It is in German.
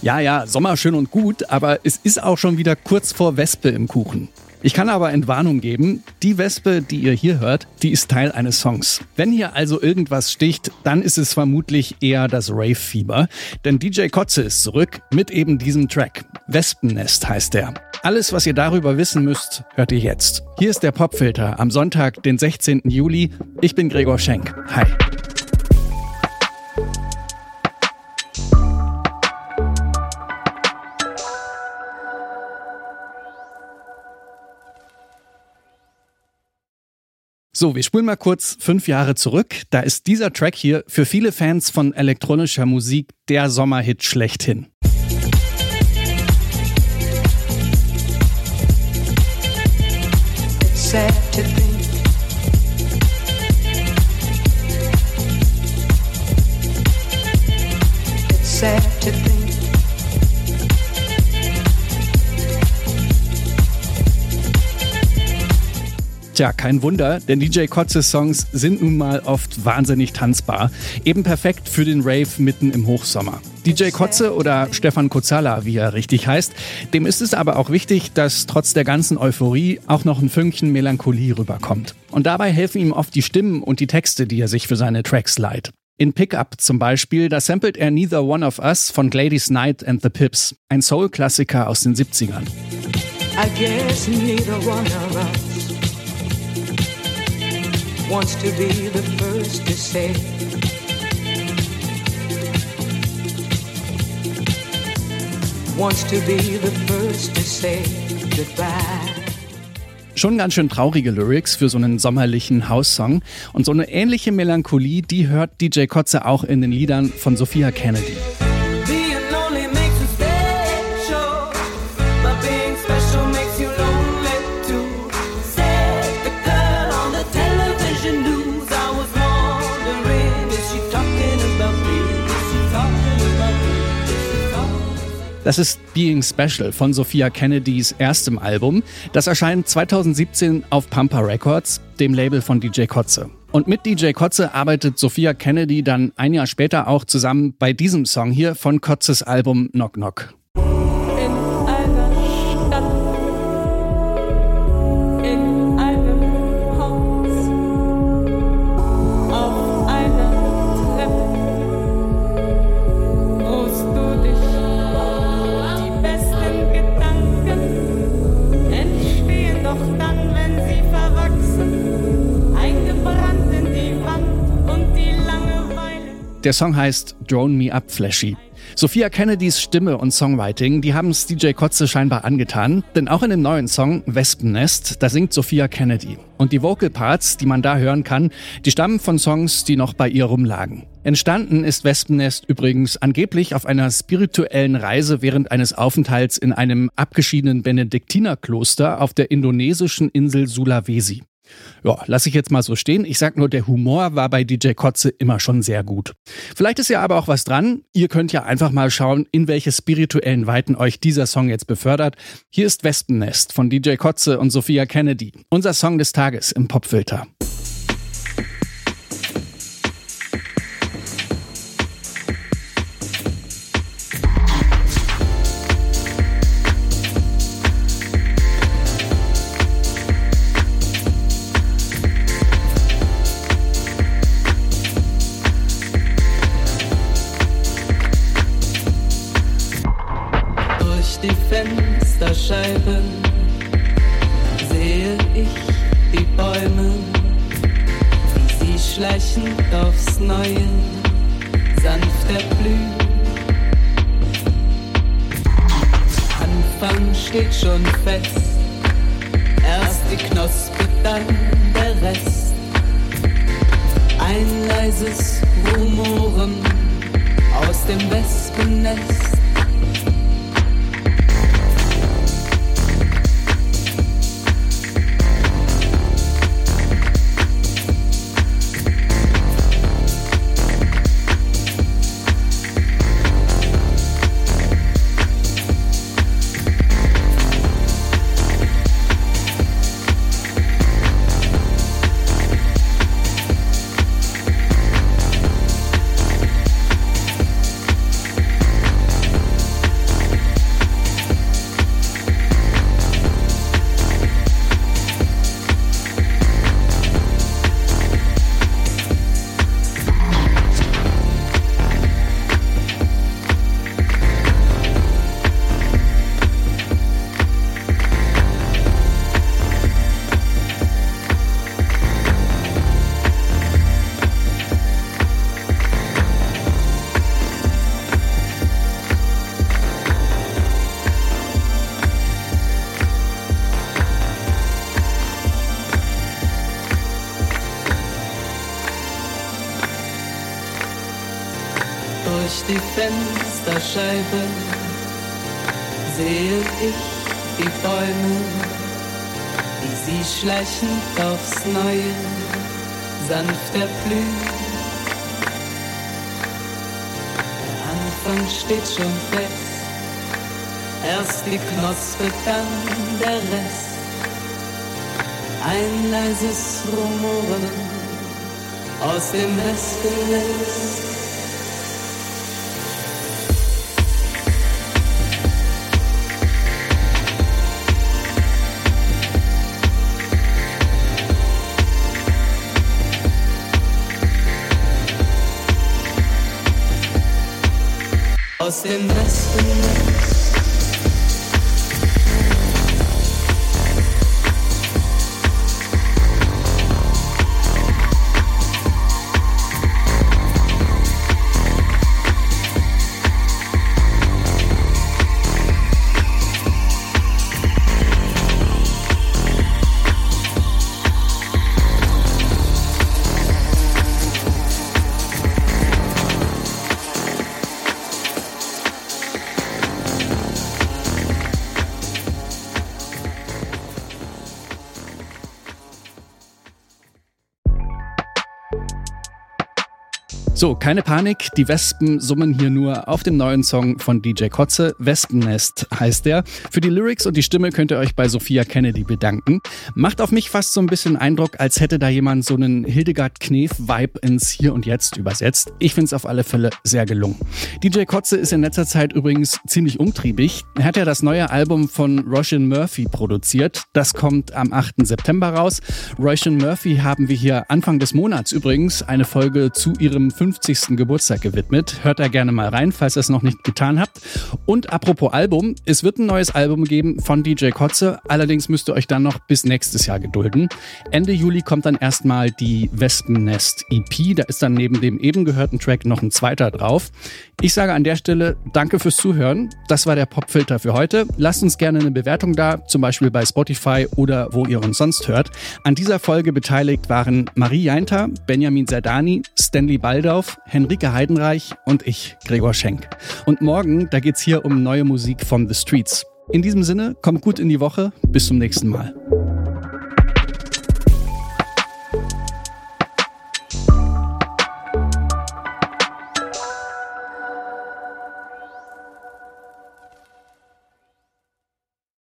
Ja, ja, Sommer schön und gut, aber es ist auch schon wieder kurz vor Wespe im Kuchen. Ich kann aber Entwarnung geben, die Wespe, die ihr hier hört, die ist Teil eines Songs. Wenn hier also irgendwas sticht, dann ist es vermutlich eher das Rave-Fieber. Denn DJ Kotze ist zurück mit eben diesem Track. Wespennest heißt der. Alles, was ihr darüber wissen müsst, hört ihr jetzt. Hier ist der Popfilter am Sonntag, den 16. Juli. Ich bin Gregor Schenk. Hi. So, wir spulen mal kurz fünf Jahre zurück. Da ist dieser Track hier für viele Fans von elektronischer Musik der Sommerhit schlechthin. Sad to. Tja, kein Wunder, denn DJ Kotzes Songs sind nun mal oft wahnsinnig tanzbar. Eben perfekt für den Rave mitten im Hochsommer. DJ Kotze oder Stefan Kozala, wie er richtig heißt, dem ist es aber auch wichtig, dass trotz der ganzen Euphorie auch noch ein Fünkchen Melancholie rüberkommt. Und dabei helfen ihm oft die Stimmen und die Texte, die er sich für seine Tracks leiht. In Pickup zum Beispiel, da samplet er Neither One of Us von Gladys Knight and the Pips, ein Soul-Klassiker aus den 70ern. I guess neither one of us wants to be the first to say. Wants to be the first to say goodbye. Schon ganz schön traurige Lyrics für so einen sommerlichen House-Song. Und so eine ähnliche Melancholie, die hört DJ Kotze auch in den Liedern von Sophia Kennedy. Das ist Being Special von Sophia Kennedys erstem Album. Das erscheint 2017 auf Pampa Records, dem Label von DJ Kotze. Und mit DJ Kotze arbeitet Sophia Kennedy dann ein Jahr später auch zusammen bei diesem Song hier von Kotzes Album Knock Knock. Der Song heißt Drone Me Up Flashy. Sophia Kennedys Stimme und Songwriting, die haben es DJ Kotze scheinbar angetan, denn auch in dem neuen Song Wespennest, da singt Sophia Kennedy. Und die Vocal Parts, die man da hören kann, die stammen von Songs, die noch bei ihr rumlagen. Entstanden ist Wespennest übrigens angeblich auf einer spirituellen Reise während eines Aufenthalts in einem abgeschiedenen Benediktinerkloster auf der indonesischen Insel Sulawesi. Ja, lasse ich jetzt mal so stehen. Ich sag nur, der Humor war bei DJ Kotze immer schon sehr gut. Vielleicht ist ja aber auch was dran. Ihr könnt ja einfach mal schauen, in welche spirituellen Weiten euch dieser Song jetzt befördert. Hier ist Wespennest von DJ Kotze und Sophia Kennedy. Unser Song des Tages im Popfilter. Fensterscheiben sehe ich die Bäume, wie sie schleichend aufs Neue sanft erblühen. Anfang steht schon fest, erst die Knospe, dann der Rest. Ein leises Rumoren die Fensterscheibe sehe ich die Bäume, wie sie schleichend aufs Neue sanft erblühen. Der Anfang steht schon fest, erst die Knospe, dann der Rest. Ein leises Rumoren aus dem Westen lässt. Aus dem Westen. So, keine Panik, die Wespen summen hier nur auf dem neuen Song von DJ Kotze. Wespennest heißt der. Für die Lyrics und die Stimme könnt ihr euch bei Sophia Kennedy bedanken. Macht auf mich fast so ein bisschen Eindruck, als hätte da jemand so einen Hildegard Knef-Vibe ins Hier und Jetzt übersetzt. Ich finde es auf alle Fälle sehr gelungen. DJ Kotze ist in letzter Zeit übrigens ziemlich umtriebig. Er hat ja das neue Album von Roshan Murphy produziert. Das kommt am 8. September raus. Roshan Murphy haben wir hier Anfang des Monats übrigens eine Folge zu ihrem 50. Geburtstag gewidmet. Hört da gerne mal rein, falls ihr es noch nicht getan habt. Und apropos Album, es wird ein neues Album geben von DJ Kotze. Allerdings müsst ihr euch dann noch bis nächstes Jahr gedulden. Ende Juli kommt dann erstmal die Wespennest EP. Da ist dann neben dem eben gehörten Track noch ein zweiter drauf. Ich sage an der Stelle Danke fürs Zuhören. Das war der Popfilter für heute. Lasst uns gerne eine Bewertung da, zum Beispiel bei Spotify oder wo ihr uns sonst hört. An dieser Folge beteiligt waren Marie Jainter, Benjamin Zerdani, Stanley Baldau, Dorf, Henrike Heidenreich und ich, Gregor Schenk. Und morgen, da geht's hier um neue Musik von The Streets. In diesem Sinne, kommt gut in die Woche. Bis zum nächsten Mal.